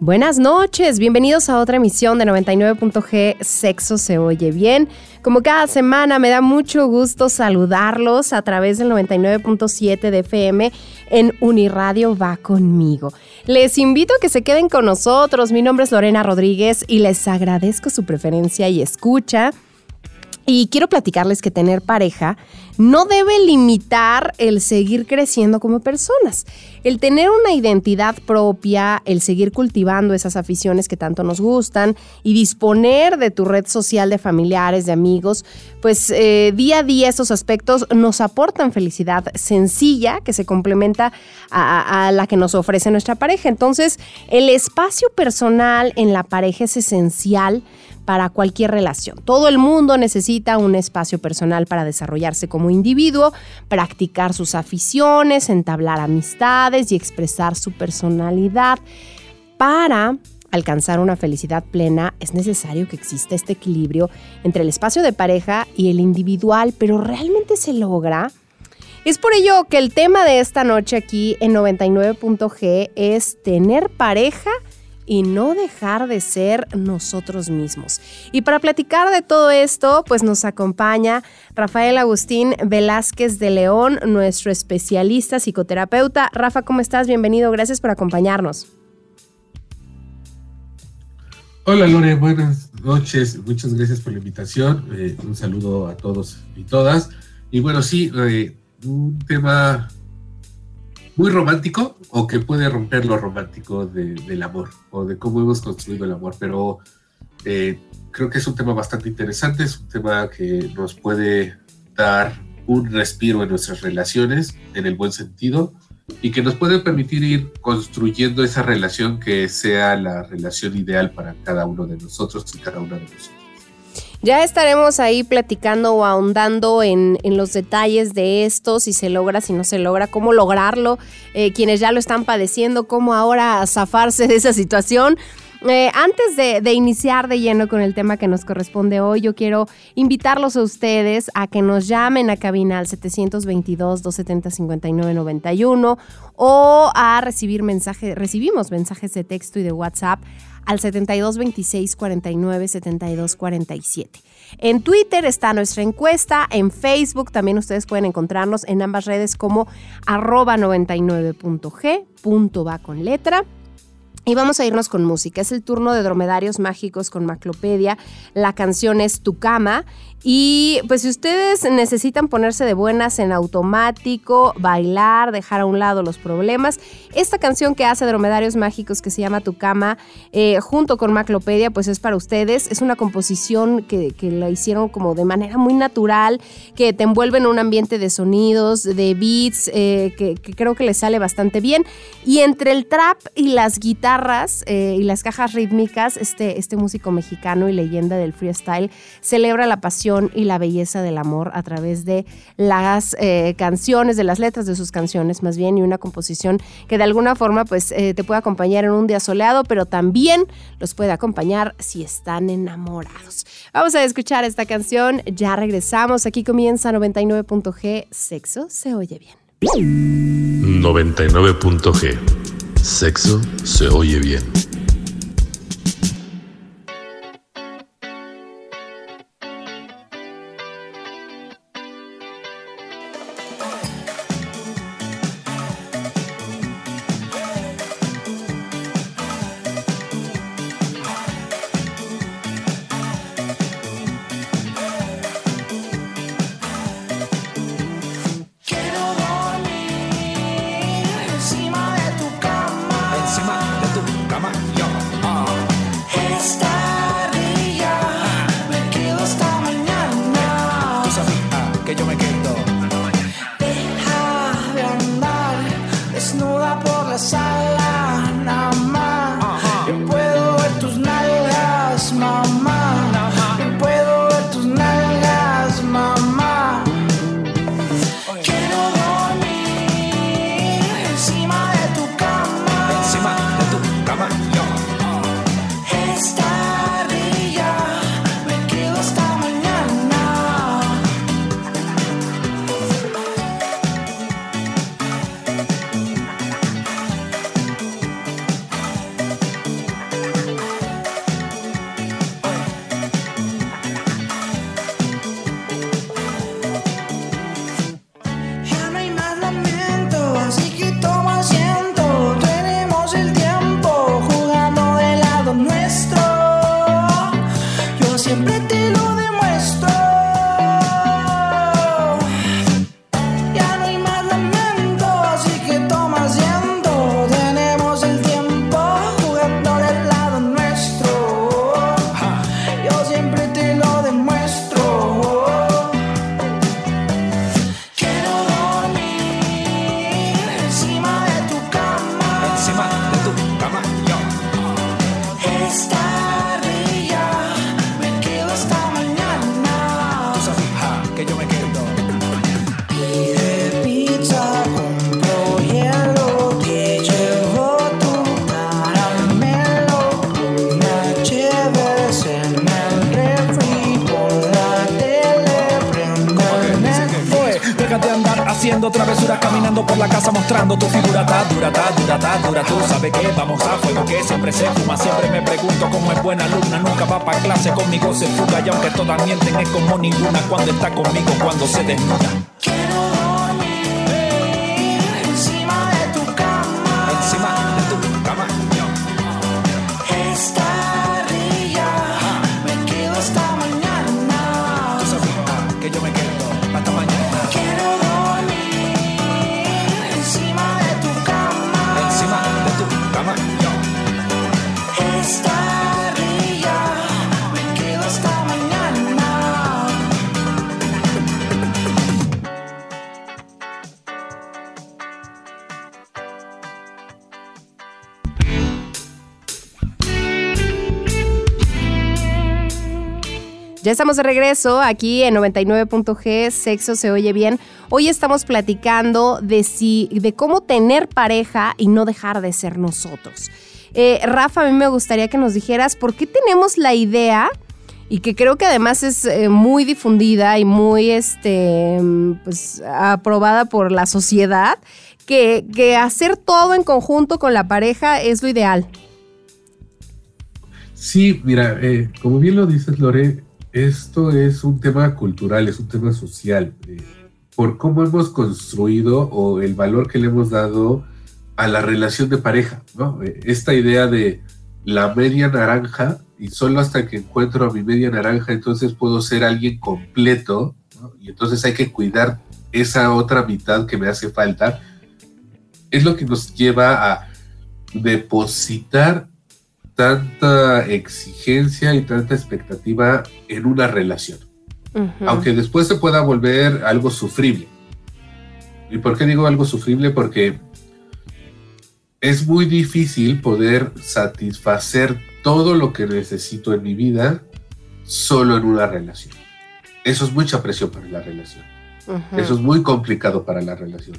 Buenas noches, bienvenidos a otra emisión de 99.g Sexo se oye bien. Como cada semana me da mucho gusto saludarlos a través del 99.7 de FM en Uniradio va conmigo. Les invito a que se queden con nosotros. Mi nombre es Lorena Rodríguez y les agradezco su preferencia y escucha. Y quiero platicarles que tener pareja no debe limitar el seguir creciendo como personas. El tener una identidad propia, el seguir cultivando esas aficiones que tanto nos gustan y disponer de tu red social de familiares, de amigos, pues eh, día a día esos aspectos nos aportan felicidad sencilla que se complementa a, a la que nos ofrece nuestra pareja. Entonces, el espacio personal en la pareja es esencial para cualquier relación. Todo el mundo necesita un espacio personal para desarrollarse como individuo, practicar sus aficiones, entablar amistades y expresar su personalidad. Para alcanzar una felicidad plena es necesario que exista este equilibrio entre el espacio de pareja y el individual, pero ¿realmente se logra? Es por ello que el tema de esta noche aquí en 99.g es tener pareja y no dejar de ser nosotros mismos. Y para platicar de todo esto, pues nos acompaña Rafael Agustín Velázquez de León, nuestro especialista psicoterapeuta. Rafa, ¿cómo estás? Bienvenido, gracias por acompañarnos. Hola Lore, buenas noches, muchas gracias por la invitación, eh, un saludo a todos y todas. Y bueno, sí, eh, un tema muy romántico o que puede romper lo romántico del amor o de cómo hemos construido el amor, pero eh, creo que es un tema bastante interesante, es un tema que nos puede dar un respiro en nuestras relaciones en el buen sentido y que nos puede permitir ir construyendo esa relación que sea la relación ideal para cada uno de nosotros y cada una de nosotros. Ya estaremos ahí platicando o ahondando en, los detalles de esto, si se logra, si no se logra, cómo lograrlo, eh, quienes ya lo están padeciendo, cómo ahora zafarse de esa situación. Eh, antes de, de, iniciar de lleno con el tema que nos corresponde hoy, yo quiero invitarlos a ustedes a que nos llamen a cabina al 722-270-5991 o a recibir mensajes, recibimos mensajes de texto y de WhatsApp al 72 26 49 72 47. En Twitter está nuestra encuesta, en Facebook también ustedes pueden encontrarnos en ambas redes como arroba 99.g, punto va con letra. Y vamos a irnos con música. Es el turno de Dromedarios Mágicos con Maclopedia. La canción es Tu Cama y pues si ustedes necesitan ponerse de buenas en automático, bailar, dejar a un lado los problemas, esta canción que hace Dromedarios Mágicos que se llama Tu Cama, eh, junto con Maclopedia, pues es para ustedes. Es una composición que, la hicieron como de manera muy natural, que te envuelve en un ambiente de sonidos, de beats, eh, que, creo que les sale bastante bien. Y entre el trap y las guitarras eh, y las cajas rítmicas, este, este músico mexicano y leyenda del freestyle celebra la pasión y la belleza del amor a través de las eh, canciones, de las letras de sus canciones más bien, y una composición que de alguna forma pues eh, te puede acompañar en un día soleado, pero también los puede acompañar si están enamorados. Vamos a escuchar esta canción, ya regresamos, aquí comienza 99.g, sexo se oye bien. 99.g, sexo se oye bien. Ya estamos de regreso aquí en 99.g, Sexo se oye bien. Hoy estamos platicando de, si, de cómo tener pareja y no dejar de ser nosotros. Eh, Rafa, a mí me gustaría que nos dijeras por qué tenemos la idea y que creo que además es eh, muy difundida y muy este, pues, aprobada por la sociedad, que, que hacer todo en conjunto con la pareja es lo ideal. Sí, mira, eh, como bien lo dices, Lore, esto es un tema cultural, es un tema social, eh, por cómo hemos construido o el valor que le hemos dado a la relación de pareja, ¿no? Eh, esta idea de la media naranja y solo hasta que encuentro a mi media naranja entonces puedo ser alguien completo, Y entonces hay que cuidar esa otra mitad que me hace falta, es lo que nos lleva a depositar tanta exigencia y tanta expectativa en una relación. Aunque después se pueda volver algo sufrible. ¿Y por qué digo algo sufrible? Porque es muy difícil poder satisfacer todo lo que necesito en mi vida solo en una relación. Eso es mucha presión para la relación. Eso es muy complicado para la relación.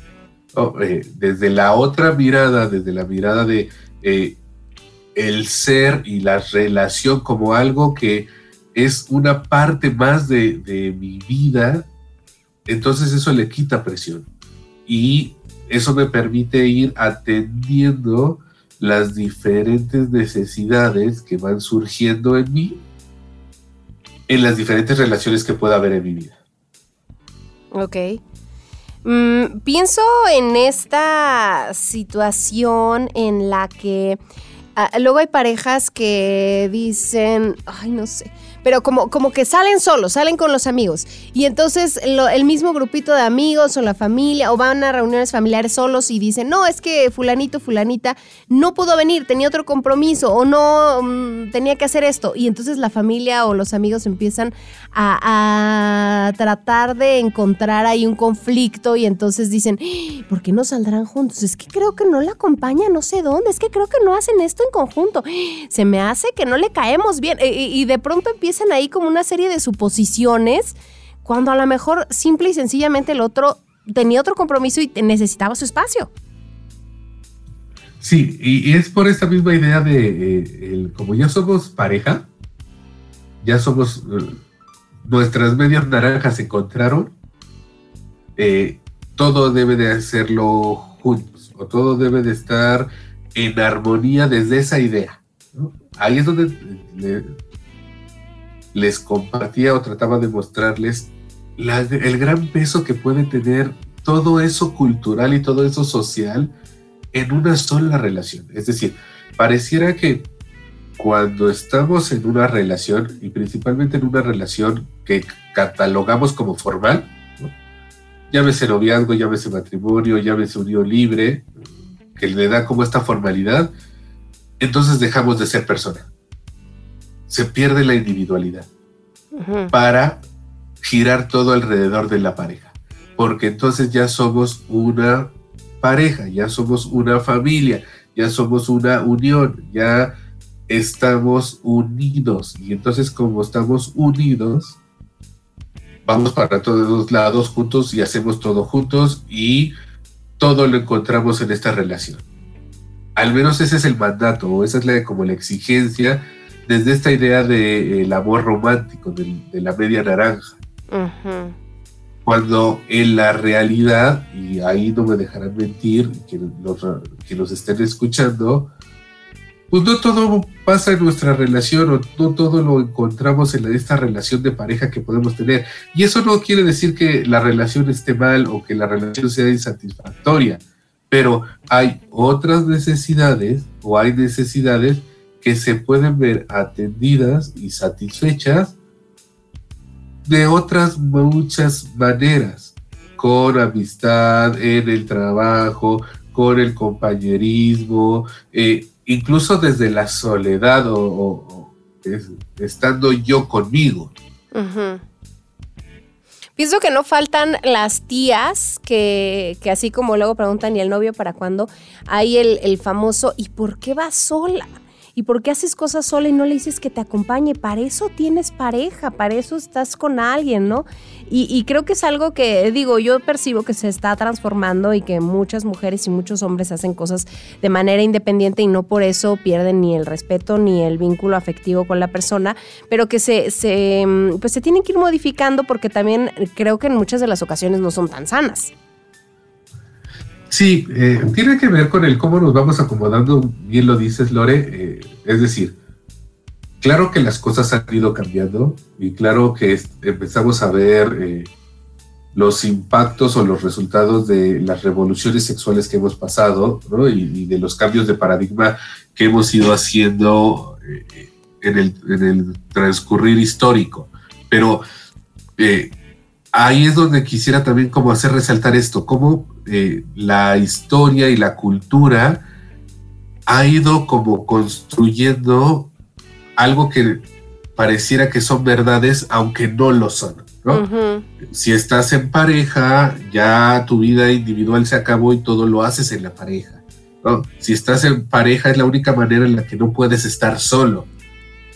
Oh, eh, desde la otra mirada, desde la mirada de eh, el ser y la relación como algo que es una parte más de, mi vida, entonces eso le quita presión. Y eso me permite ir atendiendo las diferentes necesidades que van surgiendo en mí en las diferentes relaciones que pueda haber en mi vida. Ok. Mm, pienso en esta situación en la que luego hay parejas que dicen, ay, no sé, pero como, como que salen solos, salen con los amigos. Y entonces el mismo grupito de amigos o la familia o van a reuniones familiares solos y dicen, no, es que fulanito, fulanita no pudo venir, tenía otro compromiso o no mm, tenía que hacer esto. Y entonces la familia o los amigos empiezan a, tratar de encontrar ahí un conflicto y entonces dicen, ¿por qué no saldrán juntos? Es que creo que no la acompaña no sé dónde, es que creo que no hacen esto en conjunto. Se me hace que no le caemos bien. Y, de pronto empiezan ahí como una serie de suposiciones, cuando a lo mejor simple y sencillamente el otro tenía otro compromiso y necesitaba su espacio. Sí, y, es por esta misma idea de, eh, como ya somos pareja, ya somos, eh, nuestras medias naranjas se encontraron, eh, todo debe de hacerlo juntos, o todo debe de estar en armonía desde esa idea. Ahí es donde les compartía o trataba de mostrarles el gran peso que puede tener todo eso cultural y todo eso social en una sola relación. Es decir, pareciera que cuando estamos en una relación, y principalmente en una relación que catalogamos como formal, llámese noviazgo, llámese matrimonio, llámese unión libre, que le da como esta formalidad, entonces dejamos de ser persona. Se pierde la individualidad para girar todo alrededor de la pareja, porque entonces ya somos una pareja, ya somos una familia, ya somos una unión, ya estamos unidos. Y entonces como estamos unidos, vamos para todos lados juntos y hacemos todo juntos y todo lo encontramos en esta relación. Al menos ese es el mandato, o esa es la, como la exigencia desde esta idea del amor romántico, de, la media naranja. Cuando en la realidad, y ahí no me dejarán mentir, que los, que nos estén escuchando, pues no todo pasa en nuestra relación o no todo lo encontramos en esta relación de pareja que podemos tener. Y eso no quiere decir que la relación esté mal o que la relación sea insatisfactoria, pero hay otras necesidades o hay necesidades que se pueden ver atendidas y satisfechas de otras muchas maneras, con amistad, en el trabajo, con el compañerismo, eh, incluso desde la soledad o, estando yo conmigo. Pienso que no faltan las tías que, así como luego preguntan, ¿y el novio para cuándo? Hay el, el famoso, ¿y por qué va sola? ¿Y por qué haces cosas sola y no le dices que te acompañe? Para eso tienes pareja, para eso estás con alguien, ¿no? Y, creo que es algo que, digo, yo percibo que se está transformando y que muchas mujeres y muchos hombres hacen cosas de manera independiente y no por eso pierden ni el respeto ni el vínculo afectivo con la persona, pero que se, se, pues se tienen que ir modificando porque también creo que en muchas de las ocasiones no son tan sanas. Sí, eh, tiene que ver con el cómo nos vamos acomodando, bien lo dices Lore, eh, es decir, claro que las cosas han ido cambiando y claro que empezamos a ver eh, los impactos o los resultados de las revoluciones sexuales que hemos pasado ¿no? y, de los cambios de paradigma que hemos ido haciendo en el, en, el, transcurrir histórico. Pero ahí es donde quisiera también como hacer resaltar esto, cómo eh, la historia y la cultura ha ido como construyendo algo que pareciera que son verdades, aunque no lo son. Si estás en pareja, ya tu vida individual se acabó y todo lo haces en la pareja. Si estás en pareja es la única manera en la que no puedes estar solo.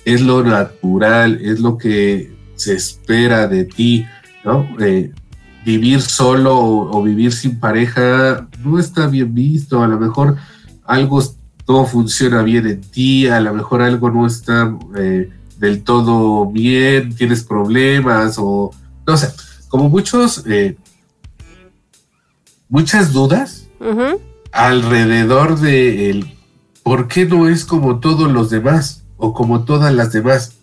Es lo natural, es lo que se espera de ti. ¿No? Eh, vivir solo o, vivir sin pareja no está bien visto, a lo mejor algo no funciona bien en ti, a lo mejor algo no está eh, del todo bien, tienes problemas o no sé, como muchos, eh, muchas dudas alrededor de el por qué no es como todos los demás o como todas las demás,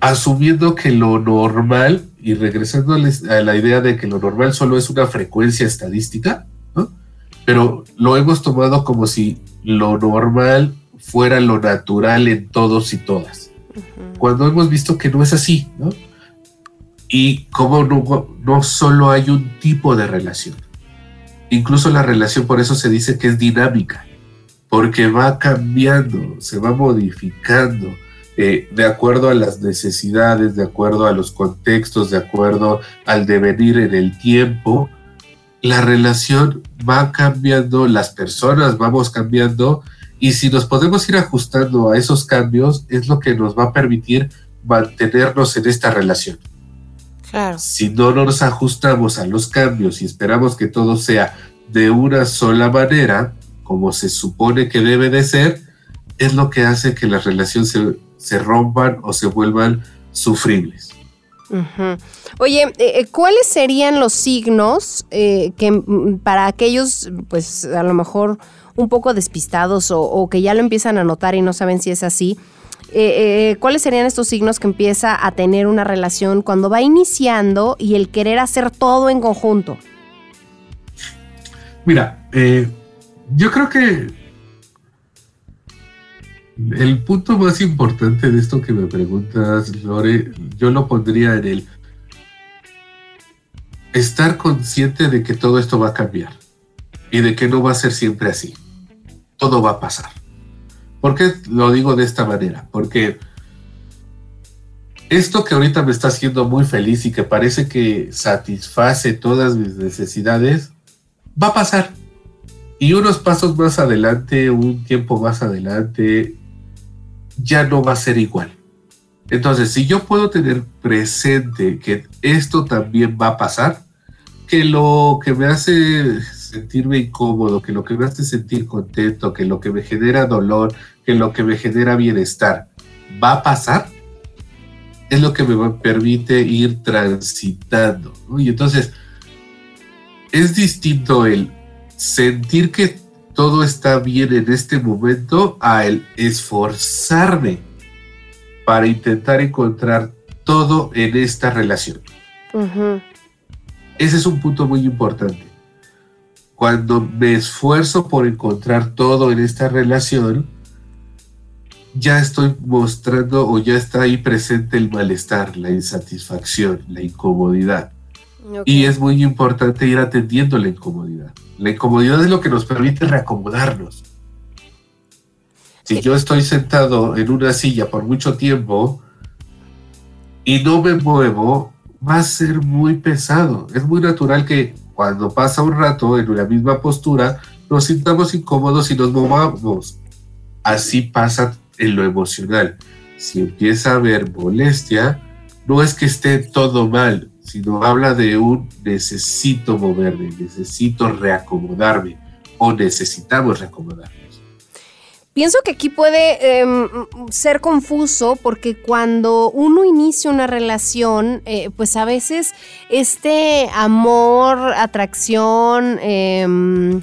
asumiendo que lo normal y regresando a la idea de que lo normal solo es una frecuencia estadística, ¿no? pero lo hemos tomado como si lo normal fuera lo natural en todos y todas, cuando hemos visto que no es así, ¿no? Y como no, no solo hay un tipo de relación, incluso la relación por eso se dice que es dinámica, porque va cambiando, se va modificando, eh, de acuerdo a las necesidades, de acuerdo a los contextos, de acuerdo al devenir en el tiempo, la relación va cambiando, las personas vamos cambiando Y si nos podemos ir ajustando a esos cambios, es lo que nos va a permitir mantenernos en esta relación. Claro. Si no nos ajustamos a los cambios y esperamos que todo sea de una sola manera, como se supone que debe de ser, es lo que hace que las relaciones se, rompan o se vuelvan sufribles. Oye, eh, eh, ¿cuáles serían los signos eh, que para aquellos, pues a lo mejor un poco despistados o, que ya lo empiezan a notar y no saben si es así? ¿Cuáles serían estos signos que empieza a tener una relación cuando va iniciando y el querer hacer todo en conjunto? Mira, yo creo que el punto más importante de esto que me preguntas, Lore, yo lo pondría en el estar consciente de que todo esto va a cambiar y de que no va a ser siempre así. Todo va a pasar. ¿Por qué lo digo de esta manera? Porque esto que ahorita me está haciendo muy feliz y que parece que satisface todas mis necesidades, va a pasar. Y unos pasos más adelante, un tiempo más adelante, ya no va a ser igual. Entonces, si yo puedo tener presente que esto también va a pasar, que lo que me hace sentirme incómodo, que lo que me hace sentir contento, que lo que me genera dolor, que lo que me genera bienestar, va a pasar, es lo que me permite ir transitando. Y entonces, es distinto el sentir que todo está bien en este momento a el esforzarme para intentar encontrar todo en esta relación. Ese es un punto muy importante. Cuando me esfuerzo por encontrar todo en esta relación, ya estoy mostrando o ya está ahí presente el malestar, la insatisfacción, la incomodidad. Y es muy importante ir atendiendo la incomodidad. La incomodidad es lo que nos permite reacomodarnos. Si yo estoy sentado en una silla por mucho tiempo y no me muevo, va a ser muy pesado. Es muy natural que cuando pasa un rato en una misma postura, nos sintamos incómodos y nos movamos. Así pasa en lo emocional. Si empieza a haber molestia, no es que esté todo mal, sino habla de un necesito moverme, necesito reacomodarme o necesitamos reacomodarnos. Pienso que aquí puede em, ser confuso porque cuando uno inicia una relación, eh, pues a veces este amor, atracción, em,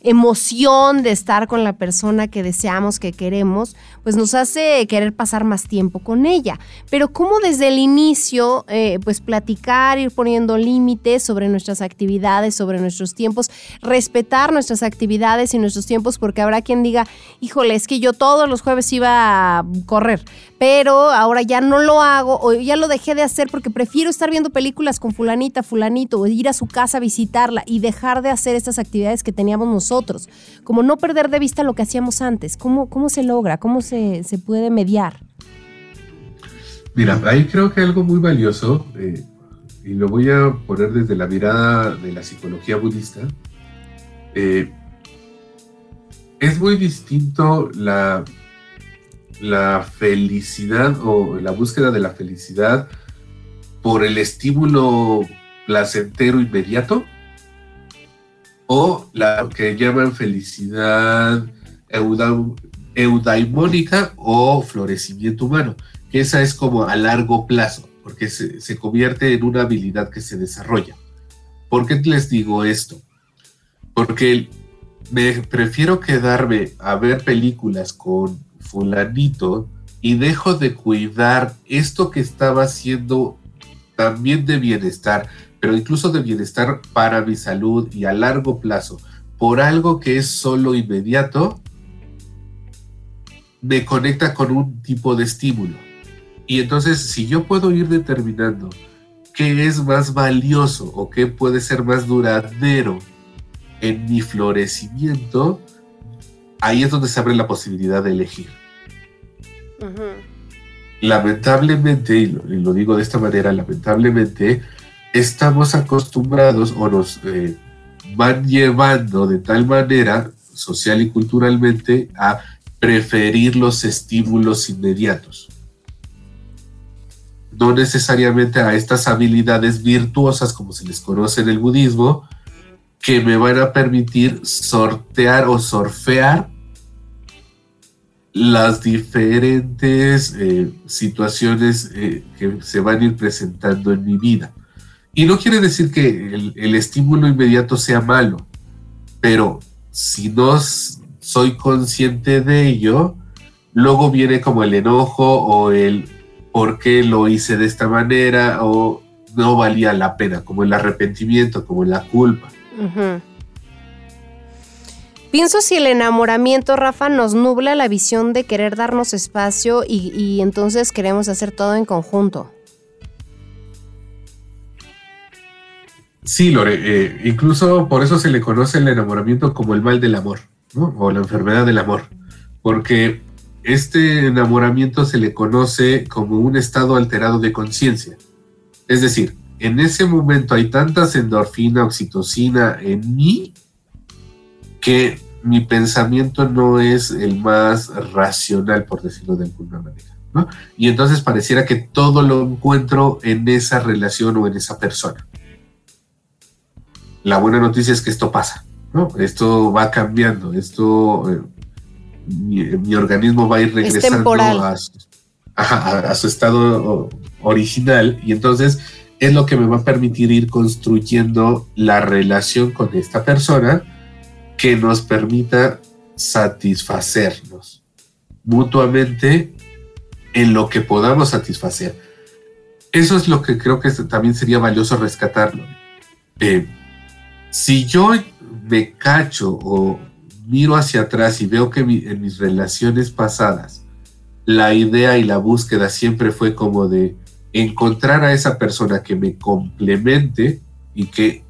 emoción de estar con la persona que deseamos, que queremos, pues nos hace querer pasar más tiempo con ella. Pero cómo desde el inicio, eh, pues platicar, ir poniendo límites sobre nuestras actividades, sobre nuestros tiempos, respetar nuestras actividades y nuestros tiempos, porque habrá quien diga, híjole, es que yo todos los jueves iba a correr, pero ahora ya no lo hago o ya lo dejé de hacer porque prefiero estar viendo películas con fulanita, fulanito, o ir a su casa a visitarla y dejar de hacer estas actividades que teníamos nosotros. Como no perder de vista lo que hacíamos antes. ¿Cómo, cómo se logra? ¿Cómo se se, puede mediar? Mira, ahí creo que algo muy valioso, eh, y lo voy a poner desde la mirada de la psicología budista, eh, es muy distinto la, la felicidad o la búsqueda de la felicidad por el estímulo placentero inmediato o la que llaman felicidad eudaimónica o florecimiento humano, que esa es como a largo plazo, porque se, convierte en una habilidad que se desarrolla. ¿Por qué les digo esto? Porque me prefiero quedarme a ver películas con fulanito y dejo de cuidar esto que estaba haciendo también de bienestar, pero incluso de bienestar para mi salud y a largo plazo, por algo que es solo inmediato, me conecta con un tipo de estímulo. Y entonces, si yo puedo ir determinando qué es más valioso o qué puede ser más duradero en mi florecimiento, ahí es donde se abre la posibilidad de elegir. Lamentablemente, y lo, digo de esta manera, lamentablemente, estamos acostumbrados o nos eh, van llevando de tal manera social y culturalmente a preferir los estímulos inmediatos. No necesariamente a estas habilidades virtuosas, como se les conoce en el budismo, que me van a permitir sortear o sorfear las diferentes eh, situaciones eh, que se van a ir presentando en mi vida. Y no quiere decir que el, estímulo inmediato sea malo, pero si no soy consciente de ello, luego viene como el enojo o el por qué lo hice de esta manera o no valía la pena, como el arrepentimiento, como la culpa. Pienso si el enamoramiento, Rafa, nos nubla la visión de querer darnos espacio y, entonces queremos hacer todo en conjunto. Sí, Lore, eh, incluso por eso se le conoce el enamoramiento como el mal del amor, O la enfermedad del amor, porque este enamoramiento se le conoce como un estado alterado de conciencia. Es decir, en ese momento hay tantas endorfina, oxitocina en mí que mi pensamiento no es el más racional, por decirlo de alguna manera. Y entonces pareciera que todo lo encuentro en esa relación o en esa persona. La buena noticia es que esto pasa, ¿no? Esto va cambiando, esto, eh, mi, organismo va a ir regresando a su, a su estado original y entonces es lo que me va a permitir ir construyendo la relación con esta persona que nos permita satisfacernos mutuamente en lo que podamos satisfacer. Eso es lo que creo que también sería valioso rescatarlo. Eh, si yo me cacho o miro hacia atrás y veo que en mis relaciones pasadas la idea y la búsqueda siempre fue como de encontrar a esa persona que me complemente y que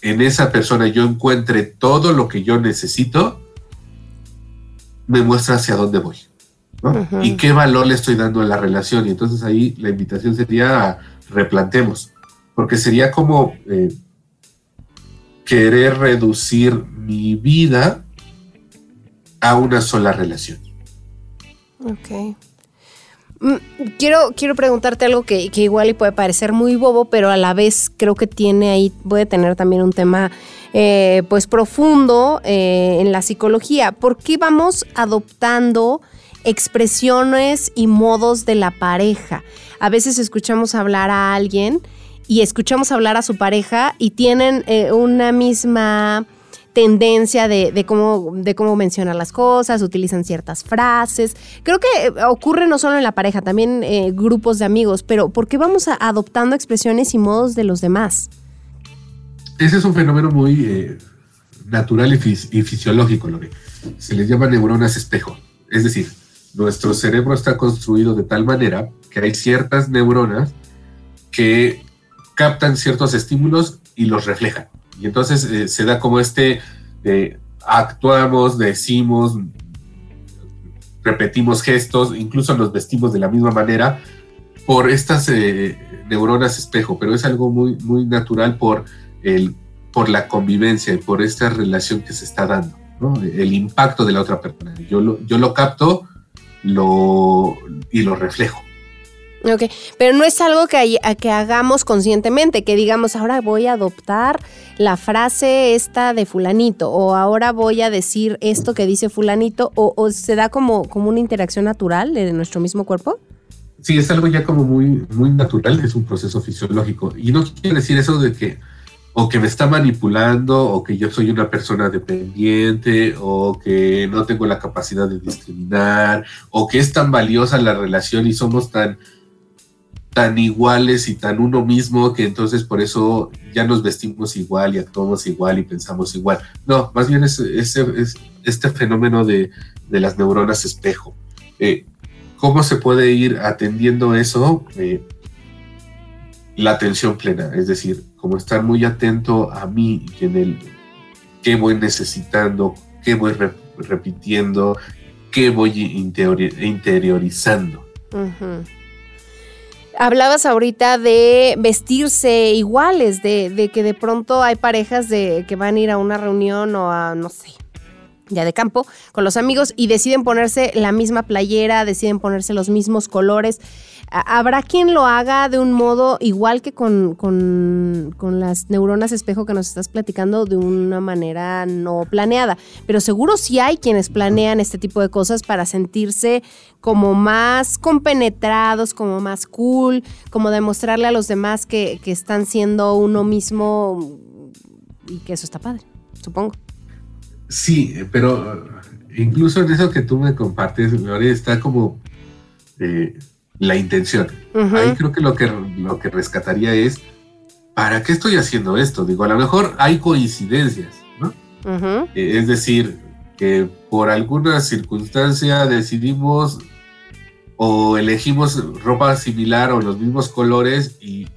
en esa persona yo encuentre todo lo que yo necesito, me muestra hacia dónde voy. Y qué valor le estoy dando a la relación. Y entonces ahí la invitación sería a replantemos, porque sería como eh, querer reducir mi vida a una sola relación. Ok. Mm, quiero, quiero preguntarte algo que, igual y puede parecer muy bobo, pero a la vez creo que tiene ahí, puede tener también un tema eh, pues profundo eh, en la psicología. ¿Por qué vamos adoptando expresiones y modos de la pareja? A veces escuchamos hablar a alguien y escuchamos hablar a su pareja y tienen eh, una misma tendencia de, cómo, de cómo mencionar las cosas, utilizan ciertas frases. Creo que eh, ocurre no solo en la pareja, también eh, grupos de amigos, pero ¿por qué vamos adoptando expresiones y modos de los demás? Ese es un fenómeno muy eh, natural y, fisiológico, Lore. Se les llama neuronas espejo. Es decir, nuestro cerebro está construido de tal manera que hay ciertas neuronas que captan ciertos estímulos y los reflejan. Y entonces eh, se da como este, eh, actuamos, decimos, repetimos gestos, incluso nos vestimos de la misma manera por estas eh, neuronas espejo, pero es algo muy, muy natural por, el, por la convivencia y por esta relación que se está dando, el impacto de la otra persona. Yo lo, yo lo capto lo, y lo reflejo. Ok, pero no es algo que, que hagamos conscientemente, que digamos, ahora voy a adoptar la frase esta de fulanito, o ahora voy a decir esto que dice fulanito, o, se da como, como una interacción natural de nuestro mismo cuerpo. Sí, es algo ya como muy, muy natural, es un proceso fisiológico. Y no quiere decir eso de que o que me está manipulando, o que yo soy una persona dependiente, o que no tengo la capacidad de discriminar, o que es tan valiosa la relación y somos tan tan iguales y tan uno mismo que entonces por eso ya nos vestimos igual y actuamos igual y pensamos igual. No, más bien es, este fenómeno de, las neuronas espejo. Eh, ¿Cómo se puede ir atendiendo eso? Eh, la atención plena, es decir, como estar muy atento a mí y en el qué voy necesitando, qué voy repitiendo, qué voy interiorizando. Hablabas ahorita de vestirse iguales, de, que de pronto hay parejas de que van a ir a una reunión o a, no sé, ya de campo, con los amigos y deciden ponerse la misma playera, deciden ponerse los mismos colores. Habrá quien lo haga de un modo igual que con, con, con, las neuronas espejo que nos estás platicando, de una manera no planeada. Pero seguro sí hay quienes planean este tipo de cosas para sentirse como más compenetrados, como más cool, como demostrarle a los demás que, que están siendo uno mismo y que eso está padre, supongo. Sí, pero incluso en eso que tú me compartes, Lore, está como eh, la intención. Ahí creo que lo, que lo que rescataría es, ¿para qué estoy haciendo esto? Digo, a lo mejor hay coincidencias, ¿no? Eh, es decir, que por alguna circunstancia decidimos o elegimos ropa similar o los mismos colores y,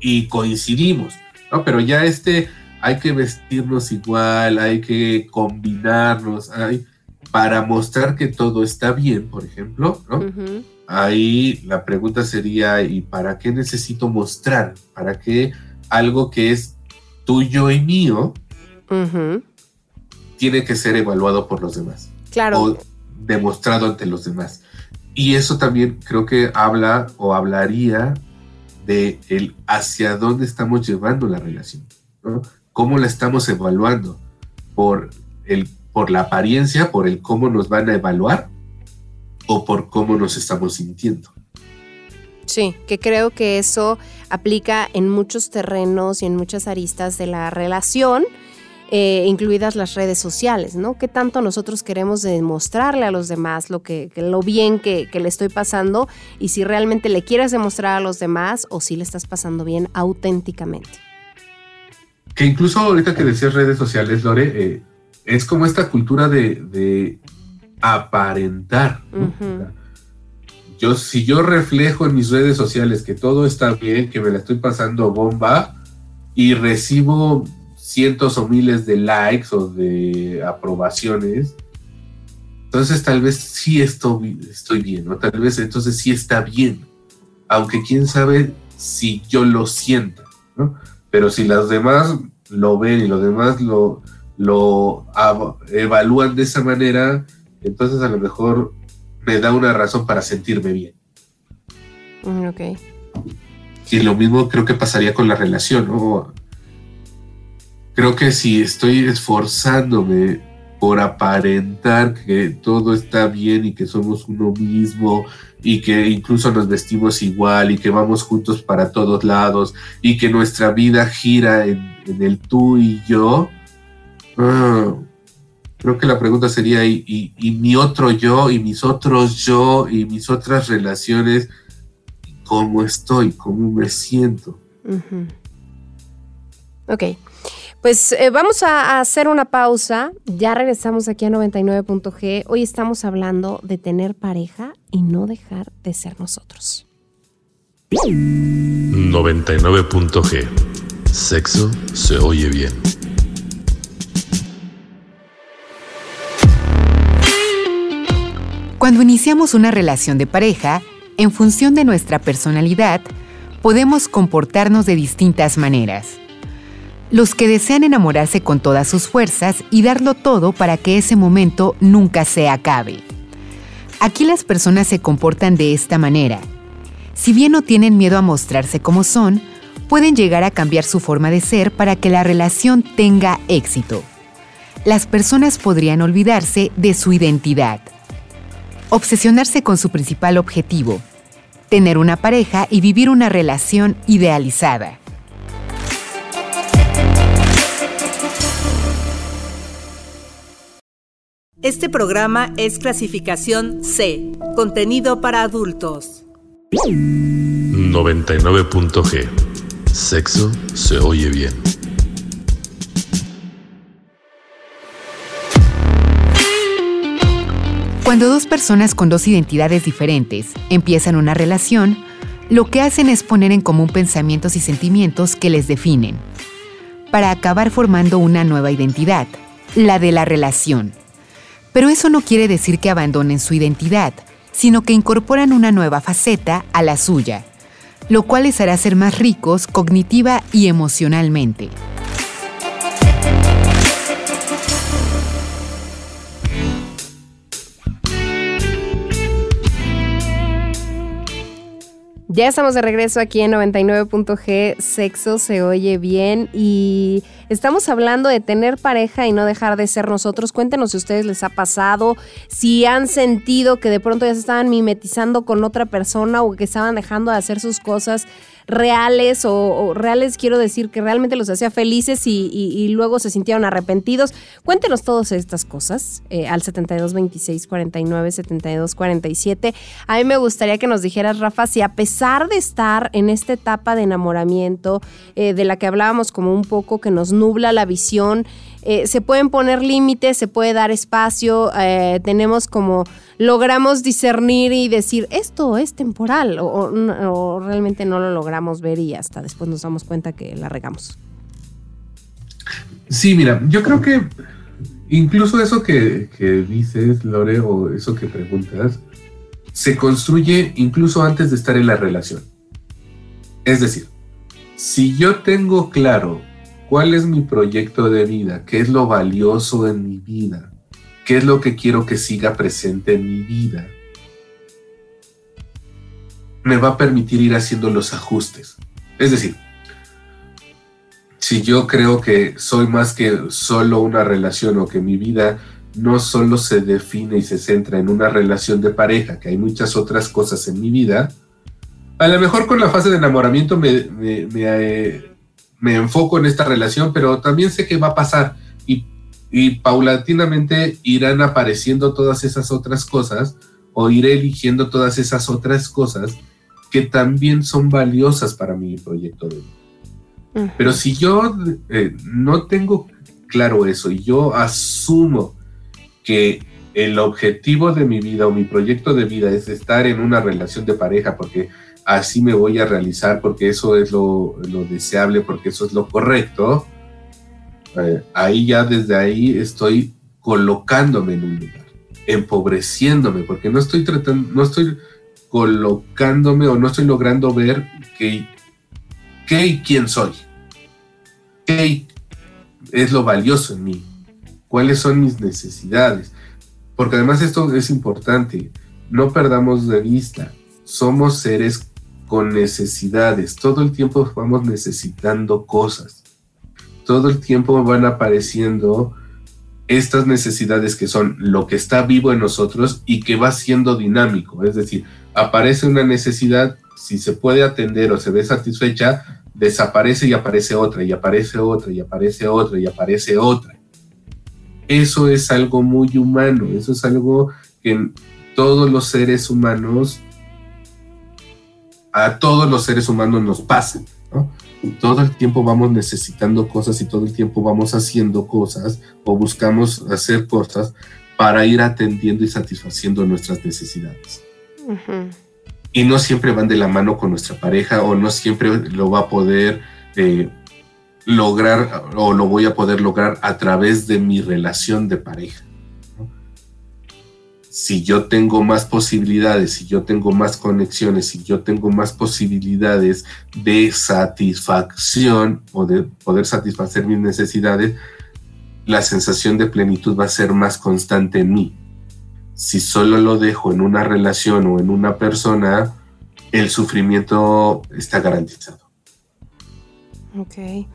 y coincidimos, ¿no? Pero ya este hay que vestirnos igual, hay que combinarnos, hay, para mostrar que todo está bien, por ejemplo, ¿no? Ahí la pregunta sería, ¿y para qué necesito mostrar? ¿Para qué algo que es tuyo y mío tiene que ser evaluado por los demás? Claro. O demostrado ante los demás. Y eso también creo que habla o hablaría de el hacia dónde estamos llevando la relación. ¿no? cómo la estamos evaluando, por, el, por la apariencia, por el cómo nos van a evaluar o por cómo nos estamos sintiendo. Sí, que creo que eso aplica en muchos terrenos y en muchas aristas de la relación, eh, incluidas las redes sociales, ¿no? ¿Qué tanto nosotros queremos demostrarle a los demás lo, que, lo bien que, que, le estoy pasando y si realmente le quieres demostrar a los demás o si le estás pasando bien auténticamente? que incluso ahorita que decías redes sociales, Lore, eh, es como esta cultura de, aparentar. Yo, si yo reflejo en mis redes sociales que todo está bien, que me la estoy pasando bomba y recibo cientos o miles de likes o de aprobaciones, entonces tal vez sí estoy, estoy bien, o tal vez entonces sí está bien, aunque quién sabe si yo lo siento, ¿no? Pero si las demás lo ven y los demás lo, lo evalúan de esa manera, entonces a lo mejor me da una razón para sentirme bien. Mm, ok. Y lo mismo creo que pasaría con la relación, ¿no? Creo que si estoy esforzándome por aparentar que todo está bien y que somos uno mismo y que incluso nos vestimos igual y que vamos juntos para todos lados y que nuestra vida gira en, el tú y yo, ah, creo que la pregunta sería, ¿y, mi otro yo y mis otros yo y mis otras relaciones, cómo estoy, cómo me siento? Ok. Pues eh, vamos a hacer una pausa. Ya regresamos aquí a 99.g. Hoy estamos hablando de tener pareja y no dejar de ser nosotros. 99.g. Sexo se oye bien. Cuando iniciamos una relación de pareja, en función de nuestra personalidad, podemos comportarnos de distintas maneras los que desean enamorarse con todas sus fuerzas y darlo todo para que ese momento nunca se acabe. Aquí las personas se comportan de esta manera. Si bien no tienen miedo a mostrarse como son, pueden llegar a cambiar su forma de ser para que la relación tenga éxito. Las personas podrían olvidarse de su identidad. Obsesionarse con su principal objetivo, tener una pareja y vivir una relación idealizada. Este programa es clasificación C, contenido para adultos. 99.g. Sexo se oye bien. Cuando dos personas con dos identidades diferentes empiezan una relación, lo que hacen es poner en común pensamientos y sentimientos que les definen, para acabar formando una nueva identidad, la de la relación. Pero eso no quiere decir que abandonen su identidad, sino que incorporan una nueva faceta a la suya, lo cual les hará ser más ricos cognitiva y emocionalmente. Ya estamos de regreso aquí en 99.g, sexo se oye bien y estamos hablando de tener pareja y no dejar de ser nosotros. Cuéntenos si a ustedes les ha pasado, si han sentido que de pronto ya se estaban mimetizando con otra persona o que estaban dejando de hacer sus cosas reales o, reales quiero decir que realmente los hacía felices y, luego se sintieron arrepentidos. Cuéntenos todas estas cosas eh, al 72 26 49 72 47. A mí me gustaría que nos dijeras, Rafa, si a pesar de estar en esta etapa de enamoramiento, eh, de la que hablábamos como un poco que nos nubla la visión, eh, se pueden poner límites, se puede dar espacio, eh, tenemos como, logramos discernir y decir, esto es temporal, o, realmente no lo logramos ver y hasta después nos damos cuenta que la regamos. Sí, mira, yo creo que incluso eso que, que dices, Lore, o eso que preguntas, se construye incluso antes de estar en la relación. Es decir, si yo tengo claro ¿Cuál es mi proyecto de vida? ¿Qué es lo valioso en mi vida? ¿Qué es lo que quiero que siga presente en mi vida? Me va a permitir ir haciendo los ajustes. Es decir, si yo creo que soy más que solo una relación o que mi vida no solo se define y se centra en una relación de pareja, que hay muchas otras cosas en mi vida, a lo mejor con la fase de enamoramiento me, eh, me enfoco en esta relación, pero también sé que va a pasar y, paulatinamente irán apareciendo todas esas otras cosas o iré eligiendo todas esas otras cosas que también son valiosas para mi proyecto de vida. Pero si yo eh, no tengo claro eso y yo asumo que el objetivo de mi vida o mi proyecto de vida es estar en una relación de pareja porque así me voy a realizar porque eso es lo, deseable, porque eso es lo correcto, eh, ahí ya desde ahí estoy colocándome en un lugar, empobreciéndome, porque no estoy tratando, no estoy colocándome o no estoy logrando ver qué, y quién soy, qué es lo valioso en mí, cuáles son mis necesidades, porque además esto es importante, no perdamos de vista, somos seres con necesidades. Todo el tiempo vamos necesitando cosas. Todo el tiempo van apareciendo estas necesidades que son lo que está vivo en nosotros y que va siendo dinámico. Es decir, aparece una necesidad, si se puede atender o se ve satisfecha, desaparece y aparece otra, y aparece otra, y aparece otra, y aparece otra. Eso es algo muy humano, eso es algo que todos los seres humanos a todos los seres humanos nos pasa, ¿no? Todo el tiempo vamos necesitando cosas y todo el tiempo vamos haciendo cosas o buscamos hacer cosas para ir atendiendo y satisfaciendo nuestras necesidades. Y no siempre van de la mano con nuestra pareja o no siempre lo va a poder eh, lograr o lo voy a poder lograr a través de mi relación de pareja si yo tengo más posibilidades, si yo tengo más conexiones, si yo tengo más posibilidades de satisfacción o de poder satisfacer mis necesidades, la sensación de plenitud va a ser más constante en mí. Si solo lo dejo en una relación o en una persona, el sufrimiento está garantizado. Ok.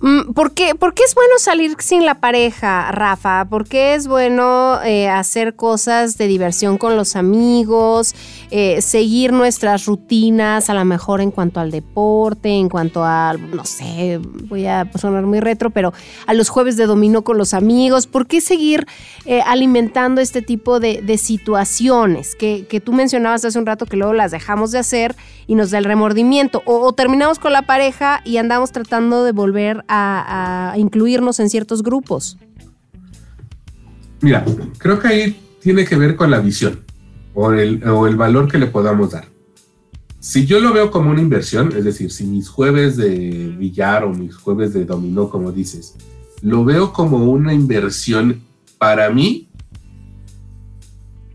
Mm, ¿Por qué, es bueno salir sin la pareja, Rafa? ¿Por qué es bueno eh, hacer cosas de diversión con los amigos, eh, seguir nuestras rutinas, a lo mejor en cuanto al deporte, en cuanto a, no sé, voy a sonar muy retro, pero a los jueves de dominó con los amigos? ¿Por qué seguir eh, alimentando este tipo de, situaciones que, tú mencionabas hace un rato que luego las dejamos de hacer y nos da el remordimiento? o terminamos con la pareja y andamos tratando de volver a, incluirnos en ciertos grupos? Mira, creo que ahí tiene que ver con la visión o el, o el valor que le podamos dar. Si yo lo veo como una inversión, es decir, si mis jueves de billar o mis jueves de dominó, como dices, lo veo como una inversión para mí,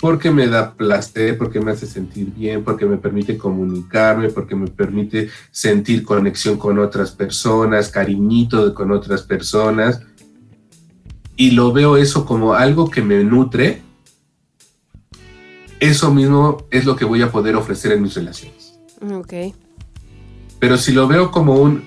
porque me da placer, porque me hace sentir bien, porque me permite comunicarme, porque me permite sentir conexión con otras personas, cariñito con otras personas. Y lo veo eso como algo que me nutre. Eso mismo es lo que voy a poder ofrecer en mis relaciones. Ok. Pero si lo veo como un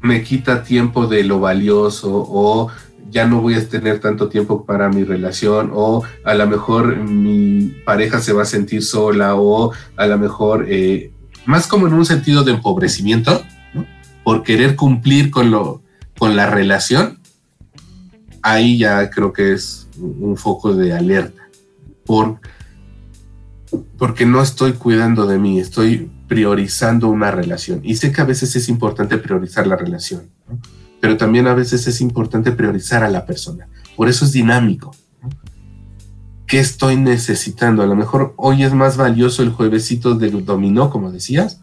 me quita tiempo de lo valioso o ya no voy a tener tanto tiempo para mi relación o a lo mejor mi pareja se va a sentir sola o a lo mejor eh, más como en un sentido de empobrecimiento, por querer cumplir con, lo, con la relación, ahí ya creo que es un foco de alerta, por, porque no estoy cuidando de mí, estoy priorizando una relación. Y sé que a veces es importante priorizar la relación, pero también a veces es importante priorizar a la persona. Por eso es dinámico. ¿Qué estoy necesitando? A lo mejor hoy es más valioso el juevesito del dominó, como decías,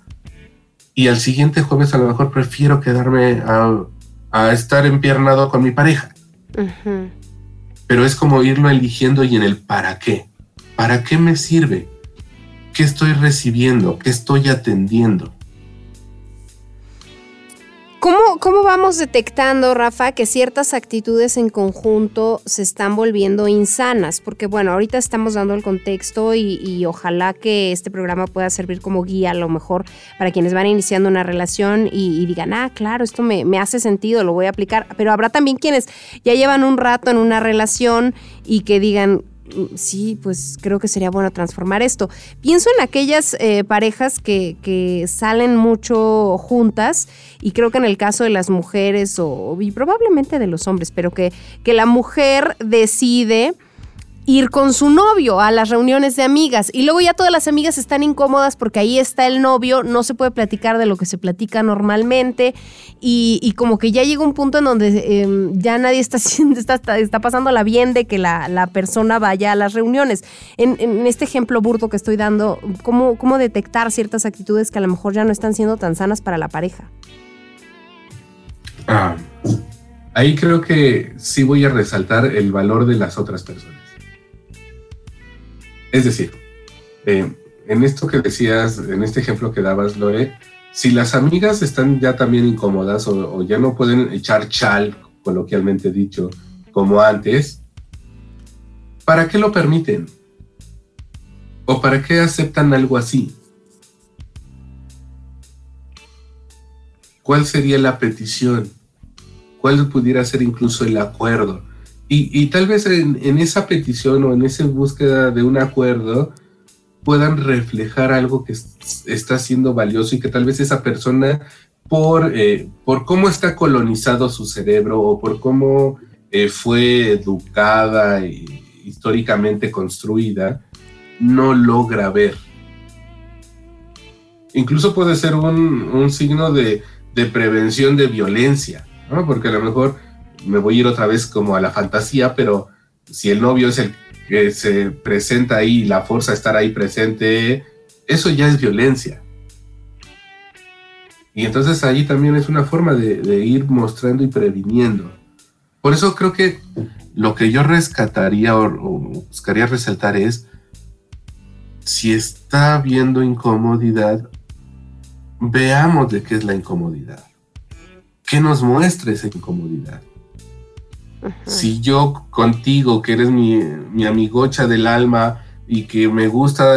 y al siguiente jueves a lo mejor prefiero quedarme a, estar empiernado con mi pareja. Pero es como irlo eligiendo y en el para qué. ¿Para qué me sirve? ¿Qué estoy recibiendo? ¿Qué estoy atendiendo? ¿Cómo, vamos detectando, Rafa, que ciertas actitudes en conjunto se están volviendo insanas? Porque bueno, ahorita estamos dando el contexto y, ojalá que este programa pueda servir como guía a lo mejor para quienes van iniciando una relación y, digan, ah, claro, esto me, me hace sentido, lo voy a aplicar. Pero habrá también quienes ya llevan un rato en una relación y que digan, sí, pues creo que sería bueno transformar esto. Pienso en aquellas eh, parejas que, que, salen mucho juntas y creo que en el caso de las mujeres o, y probablemente de los hombres, pero que, que la mujer decide ir con su novio a las reuniones de amigas y luego ya todas las amigas están incómodas porque ahí está el novio, no se puede platicar de lo que se platica normalmente y, como que ya llega un punto en donde em, ya nadie está, está, está pasándola bien de que la, persona vaya a las reuniones. En, este ejemplo burdo que estoy dando, ¿cómo, ¿cómo detectar ciertas actitudes que a lo mejor ya no están siendo tan sanas para la pareja? Ah, ahí creo que sí voy a resaltar el valor de las otras personas es decir, eh, en esto que decías, en este ejemplo que dabas, Lore, si las amigas están ya también incómodas o, ya no pueden echar chal, coloquialmente dicho, como antes, ¿para qué lo permiten? ¿O para qué aceptan algo así? ¿Cuál sería la petición? ¿Cuál pudiera ser incluso el acuerdo? Y, tal vez en, esa petición o en esa búsqueda de un acuerdo puedan reflejar algo que está siendo valioso y que tal vez esa persona, por, eh, por cómo está colonizado su cerebro o por cómo eh, fue educada e históricamente construida, no logra ver. Incluso puede ser un, signo de, prevención de violencia, porque a lo mejor me voy a ir otra vez como a la fantasía, pero si el novio es el que se presenta ahí la fuerza a estar ahí presente, eso ya es violencia. Y entonces ahí también es una forma de, ir mostrando y previniendo. Por eso creo que lo que yo rescataría o, o buscaría resaltar es, si está habiendo incomodidad, veamos de qué es la incomodidad. ¿Qué nos muestra esa incomodidad? Si yo contigo, que eres mi, amigocha del alma y que me gusta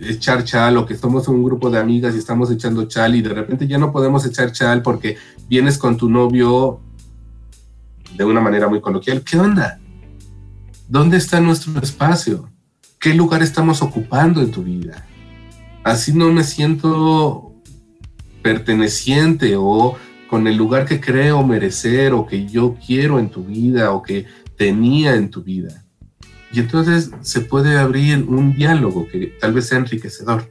echar chal o que somos un grupo de amigas y estamos echando chal y de repente ya no podemos echar chal porque vienes con tu novio de una manera muy coloquial, ¿qué onda? ¿Dónde está nuestro espacio? ¿Qué lugar estamos ocupando en tu vida? Así no me siento perteneciente o con el lugar que creo merecer o que yo quiero en tu vida o que tenía en tu vida. Y entonces se puede abrir un diálogo que tal vez sea enriquecedor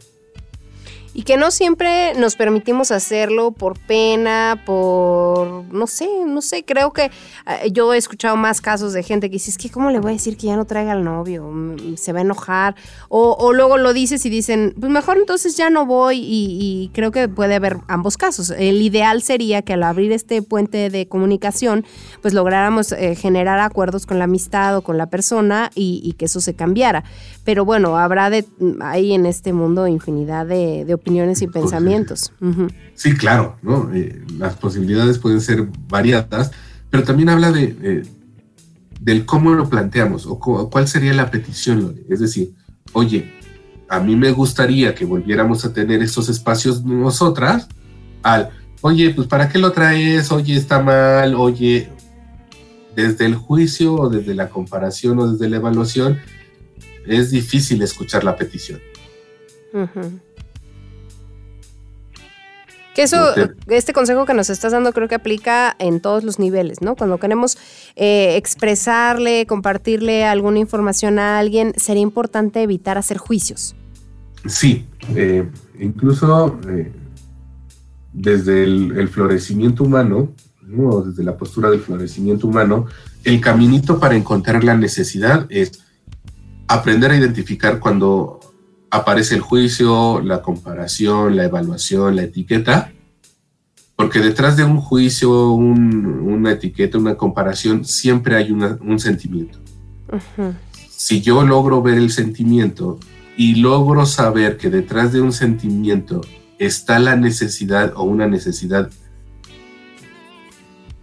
y que no siempre nos permitimos hacerlo por pena, por, no sé, no sé, creo que eh, yo he escuchado más casos de gente que dice, es que ¿cómo le voy a decir que ya no traiga al novio? Mm, se va a enojar. O, luego lo dices y dicen, pues mejor entonces ya no voy y, creo que puede haber ambos casos. El ideal sería que al abrir este puente de comunicación, pues lográramos eh, generar acuerdos con la amistad o con la persona y, que eso se cambiara. Pero bueno, habrá de, ahí en este mundo infinidad de, de opiniones y pensamientos. Sí, claro, ¿no? Eh, las posibilidades pueden ser variadas, pero también habla de, eh, del cómo lo planteamos o cuál sería la petición, Es decir, oye, a mí me gustaría que volviéramos a tener esos espacios nosotras al, oye, pues ¿para qué lo traes? Oye, está mal, oye, desde el juicio o desde la comparación o desde la evaluación, es difícil escuchar la petición. Que eso, este consejo que nos estás dando creo que aplica en todos los niveles, ¿no? Cuando queremos eh, expresarle, compartirle alguna información a alguien, sería importante evitar hacer juicios. Sí, eh, incluso eh, desde el, florecimiento humano, ¿no? desde la postura del florecimiento humano, el caminito para encontrar la necesidad es aprender a identificar cuando aparece el juicio, la comparación, la evaluación, la etiqueta, porque detrás de un juicio, una etiqueta, una comparación, siempre hay un sentimiento. Si yo logro ver el sentimiento y logro saber que detrás de un sentimiento está la necesidad o una necesidad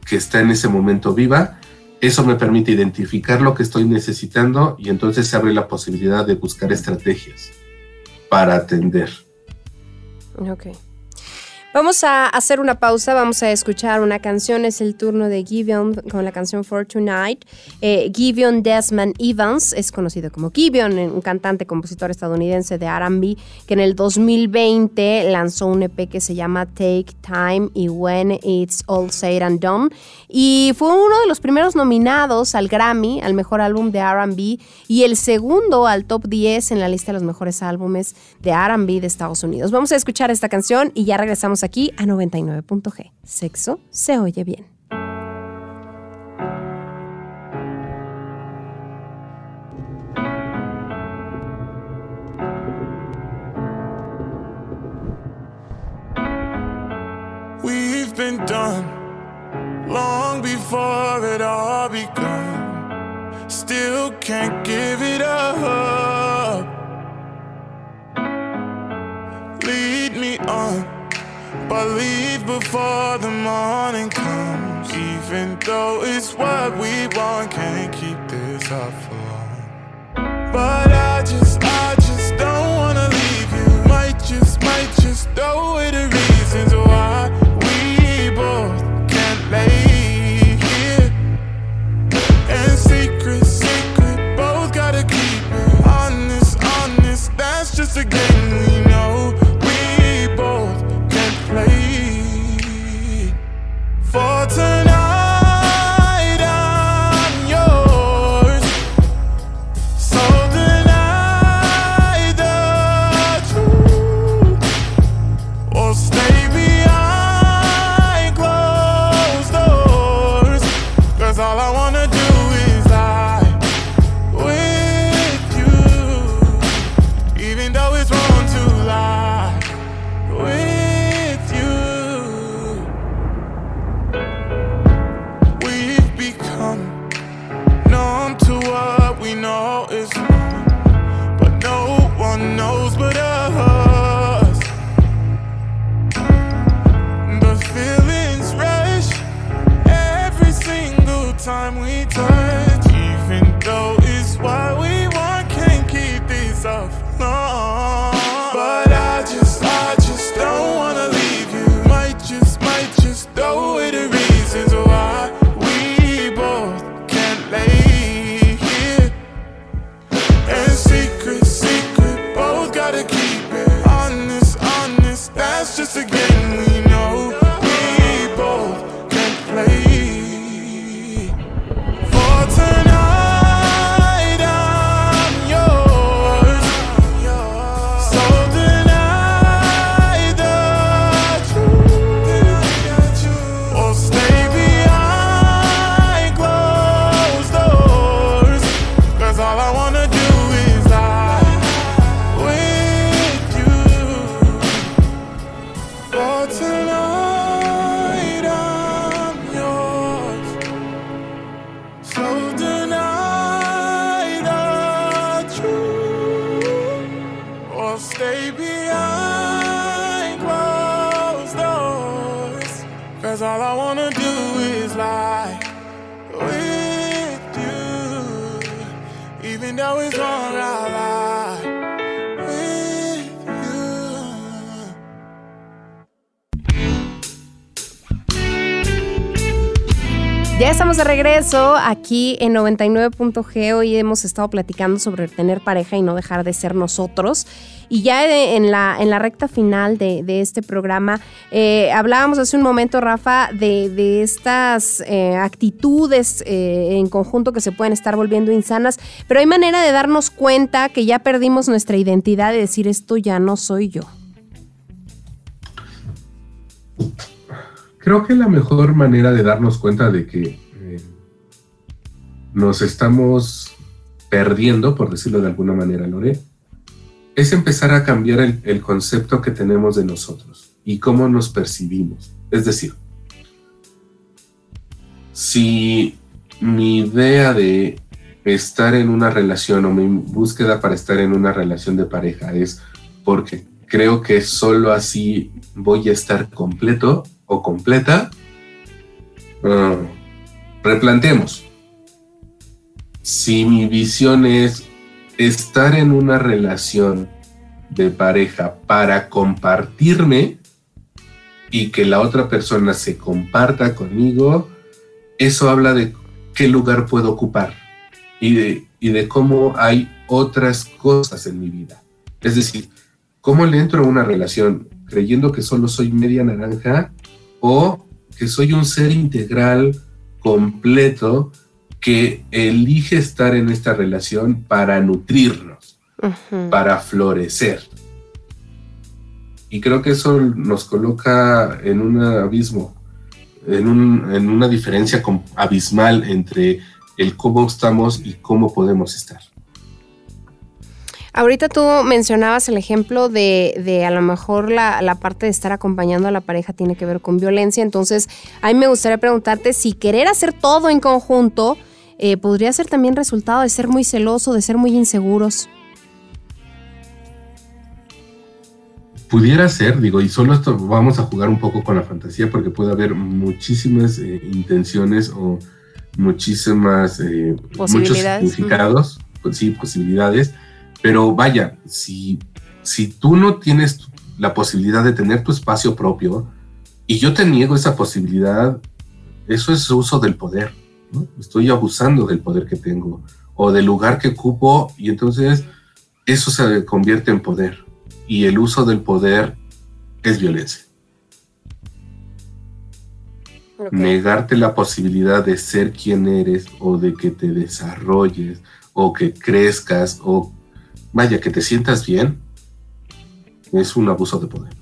que está en ese momento viva, eso me permite identificar lo que estoy necesitando y entonces se abre la posibilidad de buscar estrategias para atender. Ok. Vamos a hacer una pausa, vamos a escuchar una canción, es el turno de Gideon con la canción For Tonight. Eh, Desmond Evans es conocido como Gideon, un cantante, compositor estadounidense de RB, que en el 2020 lanzó un EP que se llama Take Time y When It's All Said and Done. Y fue uno de los primeros nominados al Grammy, al mejor álbum de RB, y el segundo al top 10 en la lista de los mejores álbumes de RB de Estados Unidos. Vamos a escuchar esta canción y ya regresamos aquí a 99.g. Sexo se oye bien. We've been done long before it all begun. Still can't give it up. Lead me on but leave before the morning comes. Even though it's what we want, can't keep this up for long. But I just, I just don't wanna leave you. Might just, might just throw away the reasons why de regreso aquí en 99.g. Hoy hemos estado platicando sobre tener pareja y no dejar de ser nosotros. Y ya en la, en la recta final de, este programa, eh, hablábamos hace un momento, Rafa, de, estas eh, actitudes eh, en conjunto que se pueden estar volviendo insanas, pero hay manera de darnos cuenta que ya perdimos nuestra identidad y decir esto ya no soy yo. Creo que la mejor manera de darnos cuenta de que nos estamos perdiendo, por decirlo de alguna manera, Lore, es empezar a cambiar el, concepto que tenemos de nosotros y cómo nos percibimos. Es decir, si mi idea de estar en una relación o mi búsqueda para estar en una relación de pareja es porque creo que solo así voy a estar completo, o completa, uh, replanteemos. Si mi visión es estar en una relación de pareja para compartirme y que la otra persona se comparta conmigo, eso habla de qué lugar puedo ocupar y de, cómo hay otras cosas en mi vida. Es decir, cómo le entro a una relación creyendo que solo soy media naranja o que soy un ser integral, completo, que elige estar en esta relación para nutrirnos, para florecer. Y creo que eso nos coloca en un abismo, en, en una diferencia abismal entre el cómo estamos y cómo podemos estar. Ahorita tú mencionabas el ejemplo de, a lo mejor la, parte de estar acompañando a la pareja tiene que ver con violencia, entonces a mí me gustaría preguntarte si querer hacer todo en conjunto eh, podría ser también resultado de ser muy celoso, de ser muy inseguros. Pudiera ser, digo, y solo esto vamos a jugar un poco con la fantasía porque puede haber muchísimas eh, intenciones o muchísimas, eh, muchos significados, pues sí, posibilidades pero vaya, si, si tú no tienes la posibilidad de tener tu espacio propio y yo te niego esa posibilidad, eso es uso del poder. Estoy abusando del poder que tengo o del lugar que ocupo y entonces eso se convierte en poder y el uso del poder es violencia. Negarte la posibilidad de ser quien eres o de que te desarrolles o que crezcas o vaya, que te sientas bien, es un abuso de poder.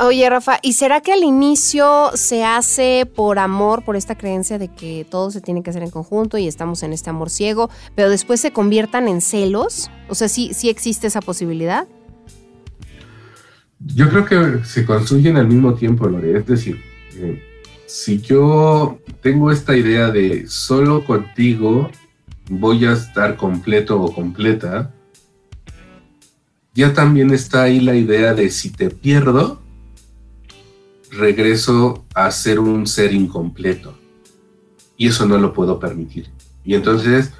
Oye, Rafa, ¿y será que al inicio se hace por amor, por esta creencia de que todo se tiene que hacer en conjunto y estamos en este amor ciego, pero después se conviertan en celos? O sea, ¿sí, sí existe esa posibilidad? Yo creo que se construyen al mismo tiempo, Lore. Es decir, eh, si yo tengo esta idea de solo contigo voy a estar completo o completa, ya también está ahí la idea de si te pierdo, regreso a ser un ser incompleto. Y eso no lo puedo permitir. Y entonces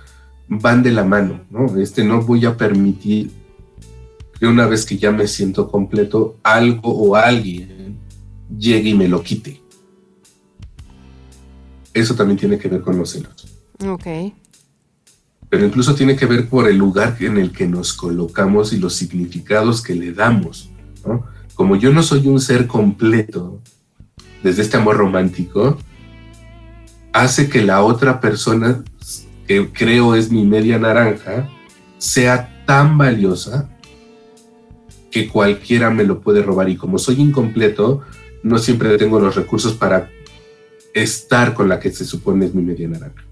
van de la mano, ¿no? Este no voy a permitir que una vez que ya me siento completo, algo o alguien llegue y me lo quite. Eso también tiene que ver con los celos. Ok pero incluso tiene que ver por el lugar en el que nos colocamos y los significados que le damos. Como yo no soy un ser completo desde este amor romántico, hace que la otra persona, que creo es mi media naranja, sea tan valiosa que cualquiera me lo puede robar. Y como soy incompleto, no siempre tengo los recursos para estar con la que se supone es mi media naranja.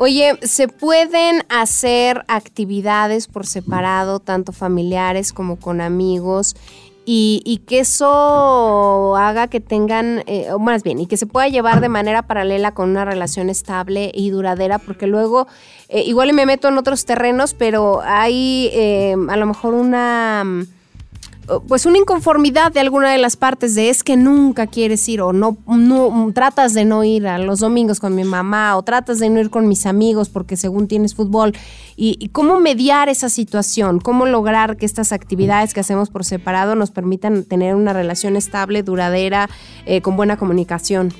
Oye, ¿se pueden hacer actividades por separado, tanto familiares como con amigos? Y, que eso haga que tengan, eh, más bien, y que se pueda llevar de manera paralela con una relación estable y duradera, porque luego, eh, igual me meto en otros terrenos, pero hay eh, a lo mejor una pues una inconformidad de alguna de las partes de es que nunca quieres ir o no, no tratas de no ir a los domingos con mi mamá o tratas de no ir con mis amigos porque según tienes fútbol y, cómo mediar esa situación, cómo lograr que estas actividades que hacemos por separado nos permitan tener una relación estable, duradera, eh, con buena comunicación.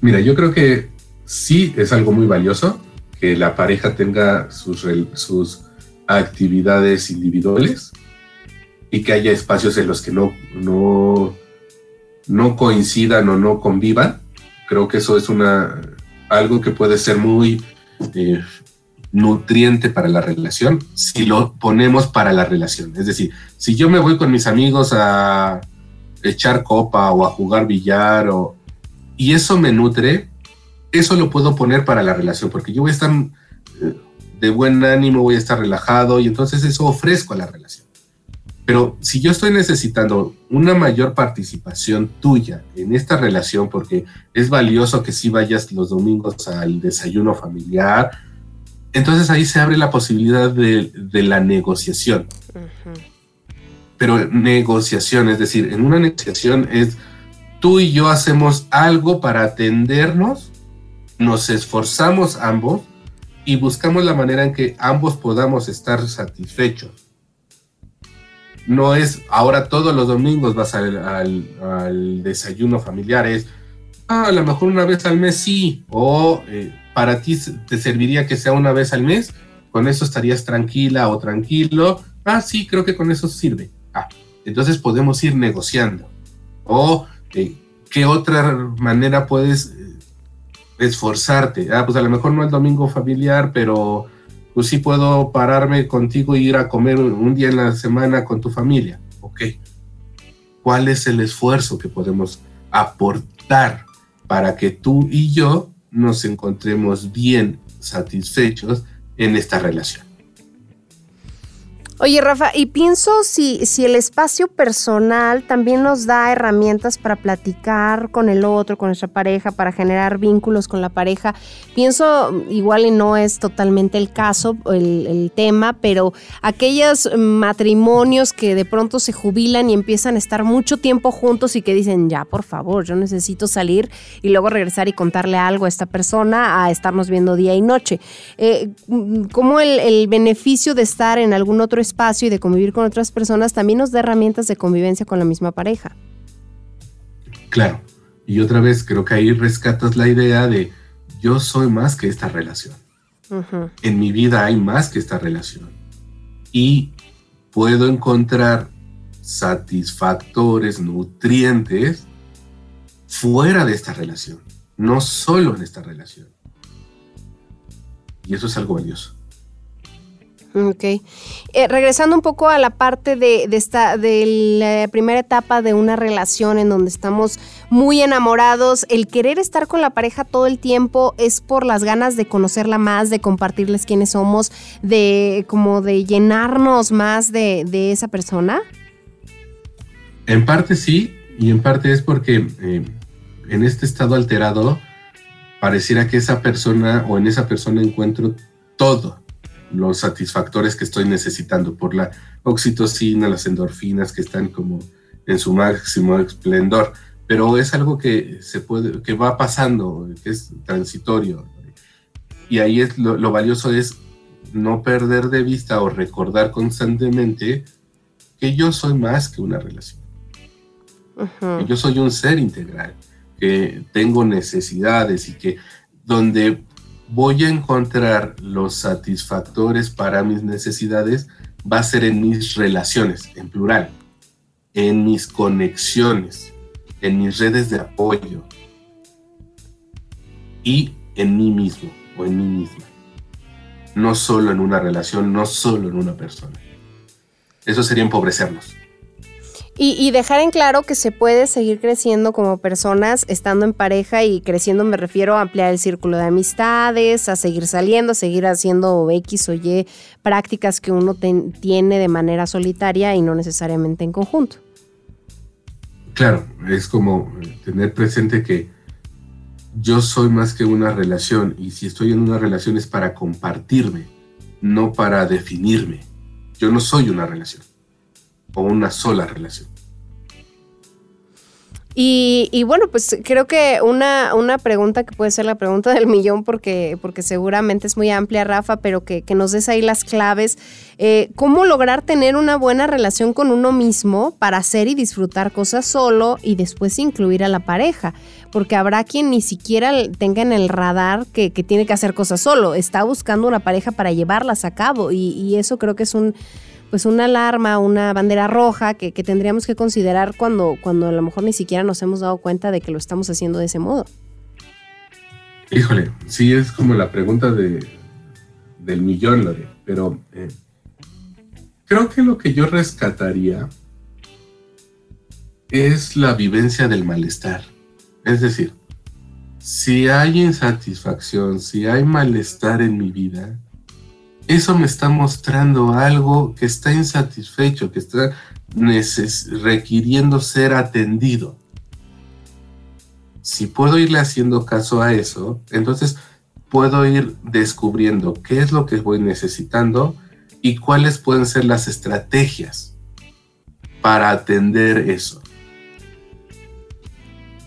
Mira, yo creo que sí es algo muy valioso que la pareja tenga sus, sus actividades individuales y que haya espacios en los que no, no, no coincidan o no convivan. Creo que eso es una, algo que puede ser muy eh, nutriente para la relación si lo ponemos para la relación. Es decir, si yo me voy con mis amigos a echar copa o a jugar billar o, y eso me nutre, eso lo puedo poner para la relación, porque yo voy a estar eh, de buen ánimo, voy a estar relajado y entonces eso ofrezco a la relación. Pero si yo estoy necesitando una mayor participación tuya en esta relación, porque es valioso que si vayas los domingos al desayuno familiar, entonces ahí se abre la posibilidad de, la negociación. Pero negociación, es decir, en una negociación es tú y yo hacemos algo para atendernos, nos esforzamos ambos y buscamos la manera en que ambos podamos estar satisfechos. No es ahora todos los domingos vas al, desayuno familiar, es ah, a lo mejor una vez al mes sí, o eh, para ti te serviría que sea una vez al mes, con eso estarías tranquila o tranquilo. Ah, sí, creo que con eso sirve. Ah, entonces podemos ir negociando. O eh, qué otra manera puedes esforzarte. Ah, pues a lo mejor no el domingo familiar, pero pues sí puedo pararme contigo y ir a comer un día en la semana con tu familia. Ok. ¿Cuál es el esfuerzo que podemos aportar para que tú y yo nos encontremos bien satisfechos en esta relación? Oye, Rafa, y pienso si, si el espacio personal también nos da herramientas para platicar con el otro, con nuestra pareja, para generar vínculos con la pareja. Pienso, igual y no es totalmente el caso, el, tema, pero aquellos matrimonios que de pronto se jubilan y empiezan a estar mucho tiempo juntos y que dicen, ya, por favor, yo necesito salir y luego regresar y contarle algo a esta persona, a estarnos viendo día y noche. Eh, ¿Cómo el, el beneficio de estar en algún otro espacio y de convivir con otras personas también nos da herramientas de convivencia con la misma pareja. Claro. Y otra vez creo que ahí rescatas la idea de yo soy más que esta relación. En mi vida hay más que esta relación. Y puedo encontrar satisfactores, nutrientes fuera de esta relación, no solo en esta relación. Y eso es algo valioso. Ok. Eh, regresando un poco a la parte de, esta, de la primera etapa de una relación en donde estamos muy enamorados, el querer estar con la pareja todo el tiempo es por las ganas de conocerla más, de compartirles quiénes somos, de como de llenarnos más de, esa persona. En parte sí, y en parte es porque eh, en este estado alterado pareciera que esa persona o en esa persona encuentro todo los satisfactores que estoy necesitando por la oxitocina, las endorfinas que están como en su máximo esplendor, pero es algo que se puede, que va pasando, que es transitorio. Y ahí es lo, valioso es no perder de vista o recordar constantemente que yo soy más que una relación. Que yo soy un ser integral, que tengo necesidades y que donde voy a encontrar los satisfactores para mis necesidades va a ser en mis relaciones, en plural, en mis conexiones, en mis redes de apoyo y en mí mismo o en mí misma. No solo en una relación, no solo en una persona. Eso sería empobrecernos. Y, dejar en claro que se puede seguir creciendo como personas estando en pareja y creciendo me refiero a ampliar el círculo de amistades, a seguir saliendo, a seguir haciendo X o Y prácticas que uno tiene de manera solitaria y no necesariamente en conjunto. Claro, es como tener presente que yo soy más que una relación y si estoy en una relación es para compartirme, no para definirme. Yo no soy una relación una sola relación. Y, bueno, pues creo que una, una pregunta que puede ser la pregunta del millón, porque, porque seguramente es muy amplia, Rafa, pero que, nos des ahí las claves. Eh, ¿Cómo lograr tener una buena relación con uno mismo para hacer y disfrutar cosas solo y después incluir a la pareja? Porque habrá quien ni siquiera tenga en el radar que, tiene que hacer cosas solo, está buscando una pareja para llevarlas a cabo y eso creo que es un pues una alarma, una bandera roja que, tendríamos que considerar cuando, cuando a lo mejor ni siquiera nos hemos dado cuenta de que lo estamos haciendo de ese modo. Híjole, sí es como la pregunta de, del millón, Lore, pero eh, creo que lo que yo rescataría es la vivencia del malestar. Es decir, si hay insatisfacción, si hay malestar en mi vida, eso me está mostrando algo que está insatisfecho, que está requiriendo ser atendido. Si puedo irle haciendo caso a eso, entonces puedo ir descubriendo qué es lo que voy necesitando y cuáles pueden ser las estrategias para atender eso.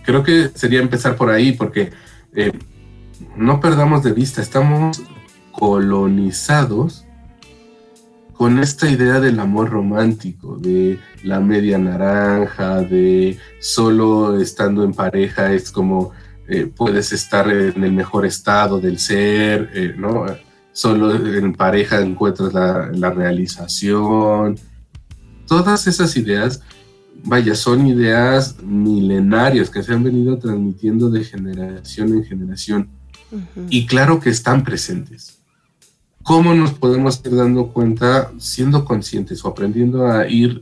Creo que sería empezar por ahí porque eh, no perdamos de vista, estamos colonizados con esta idea del amor romántico, de la media naranja, de solo estando en pareja es como eh, puedes estar en el mejor estado del ser, eh, ¿no? Solo en pareja encuentras la, la realización. Todas esas ideas, vaya, son ideas milenarias que se han venido transmitiendo de generación en generación. Y claro que están presentes ¿Cómo nos podemos ir dando cuenta siendo conscientes o aprendiendo a ir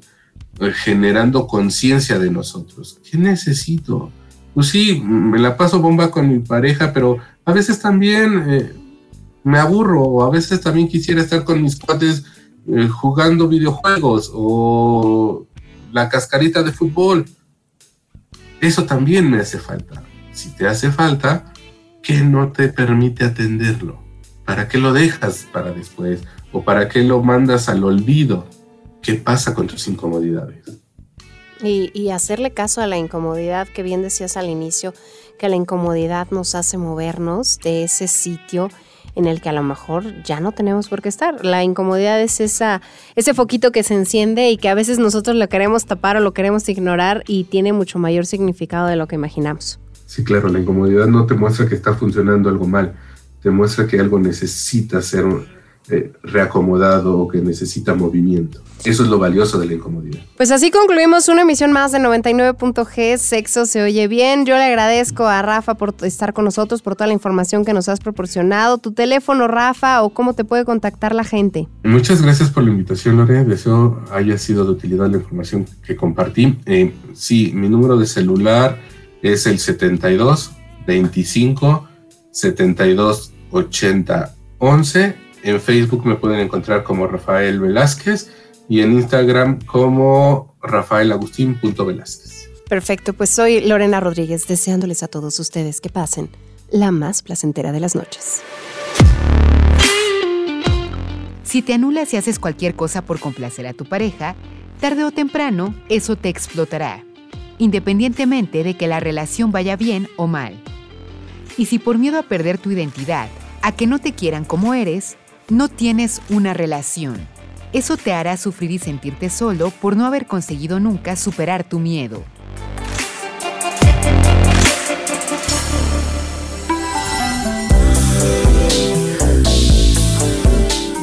eh, generando conciencia de nosotros? ¿Qué necesito? Pues sí, me la paso bomba con mi pareja, pero a veces también eh, me aburro o a veces también quisiera estar con mis cuates eh, jugando videojuegos o la cascarita de fútbol. Eso también me hace falta. Si te hace falta, ¿qué no te permite atenderlo? ¿Para qué lo dejas para después? ¿O para qué lo mandas al olvido? ¿Qué pasa con tus incomodidades? Y, hacerle caso a la incomodidad que bien decías al inicio, que la incomodidad nos hace movernos de ese sitio en el que a lo mejor ya no tenemos por qué estar. La incomodidad es esa, ese foquito que se enciende y que a veces nosotros lo queremos tapar o lo queremos ignorar y tiene mucho mayor significado de lo que imaginamos. Sí, claro, la incomodidad no te muestra que está funcionando algo mal demuestra que algo necesita ser eh, reacomodado o que necesita movimiento. Eso es lo valioso de la incomodidad. Pues así concluimos una emisión más de 99.g, Sexo se oye bien. Yo le agradezco a Rafa por estar con nosotros, por toda la información que nos has proporcionado. Tu teléfono, Rafa, o cómo te puede contactar la gente. Muchas gracias por la invitación, Lore. Deseo haya sido de utilidad la información que compartí. Eh, sí, mi número de celular es el 72 25 72 80 11. En Facebook me pueden encontrar como Rafael Velázquez y en Instagram como rafaelagustín.velázquez. Perfecto, pues soy Lorena Rodríguez, deseándoles a todos ustedes que pasen la más placentera de las noches. Si te anulas y haces cualquier cosa por complacer a tu pareja, tarde o temprano eso te explotará, independientemente de que la relación vaya bien o mal. Y si por miedo a perder tu identidad, a que no te quieran como eres, no tienes una relación. Eso te hará sufrir y sentirte solo por no haber conseguido nunca superar tu miedo.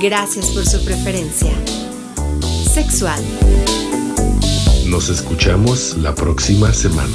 Gracias por su preferencia. Sexual. Nos escuchamos la próxima semana.